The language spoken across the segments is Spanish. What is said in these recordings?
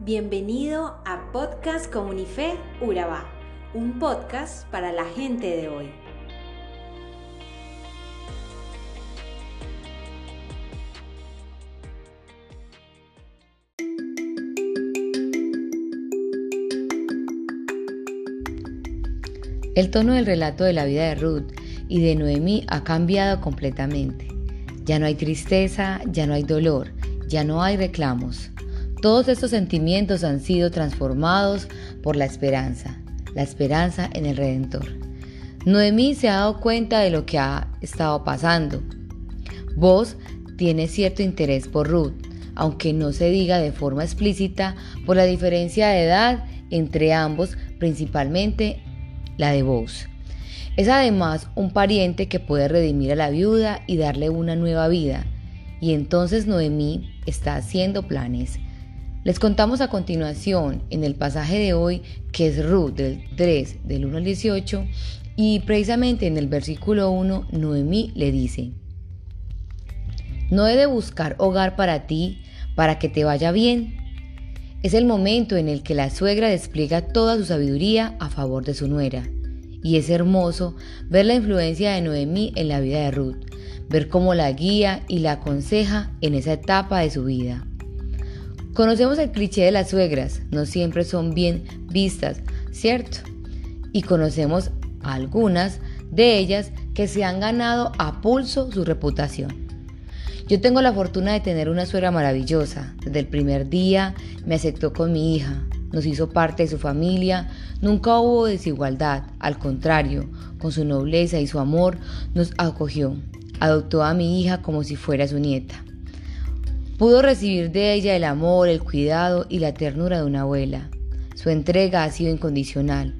Bienvenido a Podcast Comunife Urabá, un podcast para la gente de hoy. El tono del relato de la vida de Ruth y de Noemí ha cambiado completamente. Ya no hay tristeza, ya no hay dolor, ya no hay reclamos. Todos estos sentimientos han sido transformados por la esperanza, la esperanza en el Redentor. Noemí se ha dado cuenta de lo que ha estado pasando. Vos tiene cierto interés por Ruth, aunque no se diga de forma explícita por la diferencia de edad entre ambos, principalmente la de vos. Es además un pariente que puede redimir a la viuda y darle una nueva vida. Y entonces Noemí está haciendo planes les contamos a continuación en el pasaje de hoy, que es Ruth del 3, del 1 al 18, y precisamente en el versículo 1, Noemí le dice, No he de buscar hogar para ti, para que te vaya bien. Es el momento en el que la suegra despliega toda su sabiduría a favor de su nuera. Y es hermoso ver la influencia de Noemí en la vida de Ruth, ver cómo la guía y la aconseja en esa etapa de su vida. Conocemos el cliché de las suegras, no siempre son bien vistas, ¿cierto? Y conocemos algunas de ellas que se han ganado a pulso su reputación. Yo tengo la fortuna de tener una suegra maravillosa. Desde el primer día me aceptó con mi hija, nos hizo parte de su familia, nunca hubo desigualdad, al contrario, con su nobleza y su amor nos acogió, adoptó a mi hija como si fuera su nieta. Pudo recibir de ella el amor, el cuidado y la ternura de una abuela. Su entrega ha sido incondicional.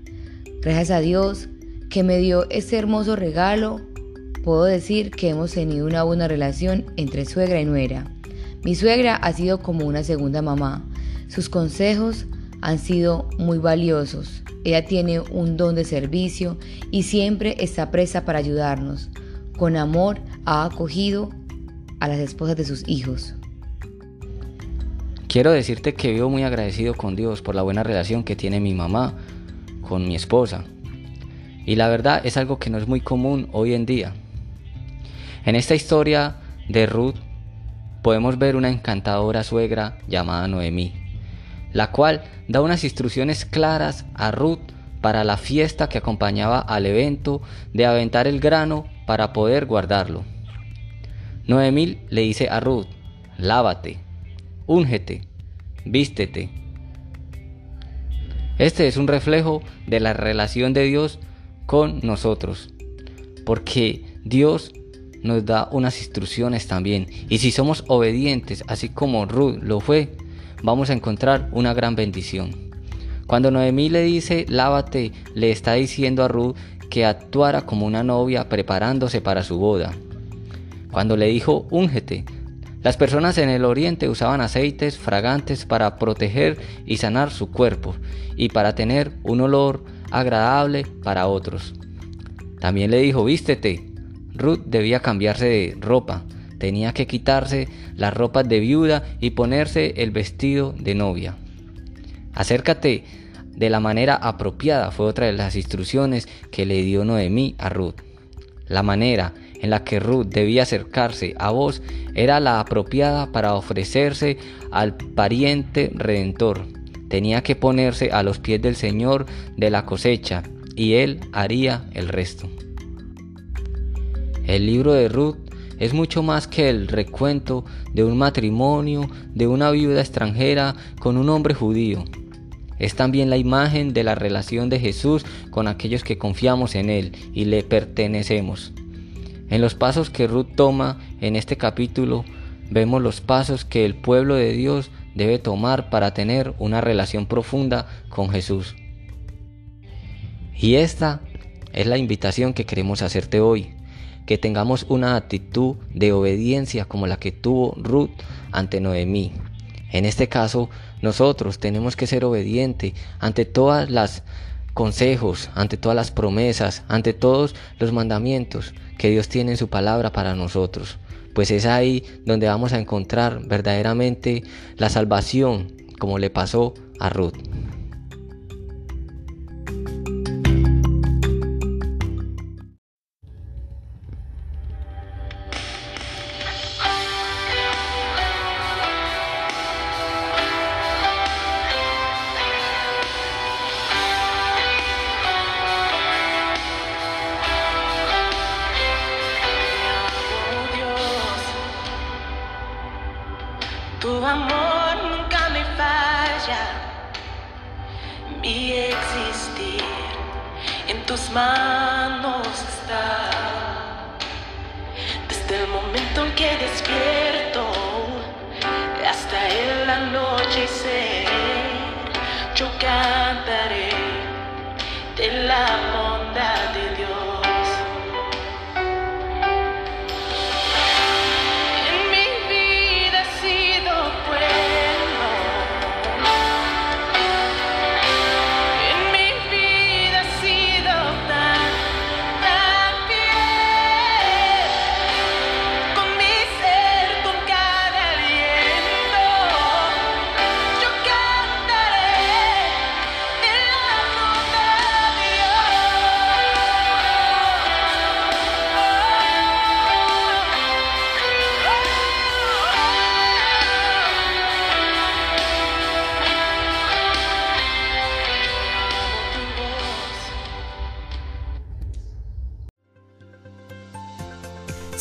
Gracias a Dios que me dio este hermoso regalo, puedo decir que hemos tenido una buena relación entre suegra y nuera. Mi suegra ha sido como una segunda mamá. Sus consejos han sido muy valiosos. Ella tiene un don de servicio y siempre está presa para ayudarnos. Con amor ha acogido a las esposas de sus hijos. Quiero decirte que vivo muy agradecido con Dios por la buena relación que tiene mi mamá con mi esposa. Y la verdad es algo que no es muy común hoy en día. En esta historia de Ruth podemos ver una encantadora suegra llamada Noemí, la cual da unas instrucciones claras a Ruth para la fiesta que acompañaba al evento de aventar el grano para poder guardarlo. Noemí le dice a Ruth, lávate, úngete, vístete. Este es un reflejo de la relación de Dios con nosotros, porque Dios nos da unas instrucciones también, y si somos obedientes, así como Ruth lo fue, vamos a encontrar una gran bendición. Cuando Noemí le dice, lávate, le está diciendo a Ruth que actuara como una novia preparándose para su boda. Cuando le dijo, úngete, las personas en el oriente usaban aceites fragantes para proteger y sanar su cuerpo y para tener un olor agradable para otros. También le dijo, vístete. Ruth debía cambiarse de ropa, tenía que quitarse las ropas de viuda y ponerse el vestido de novia. Acércate de la manera apropiada fue otra de las instrucciones que le dio Noemí a Ruth. La manera en la que Ruth debía acercarse a vos era la apropiada para ofrecerse al pariente redentor. Tenía que ponerse a los pies del Señor de la cosecha y él haría el resto. El libro de Ruth es mucho más que el recuento de un matrimonio de una viuda extranjera con un hombre judío. Es también la imagen de la relación de Jesús con aquellos que confiamos en Él y le pertenecemos. En los pasos que Ruth toma en este capítulo, vemos los pasos que el pueblo de Dios debe tomar para tener una relación profunda con Jesús. Y esta es la invitación que queremos hacerte hoy, que tengamos una actitud de obediencia como la que tuvo Ruth ante Noemí. En este caso, nosotros tenemos que ser obedientes ante todas las consejos, ante todas las promesas, ante todos los mandamientos que Dios tiene en su palabra para nosotros. Pues es ahí donde vamos a encontrar verdaderamente la salvación como le pasó a Ruth. Amor nunca me falla, mi existir en tus manos está. Desde el momento en que despierto hasta el anochecer, yo cantaré de la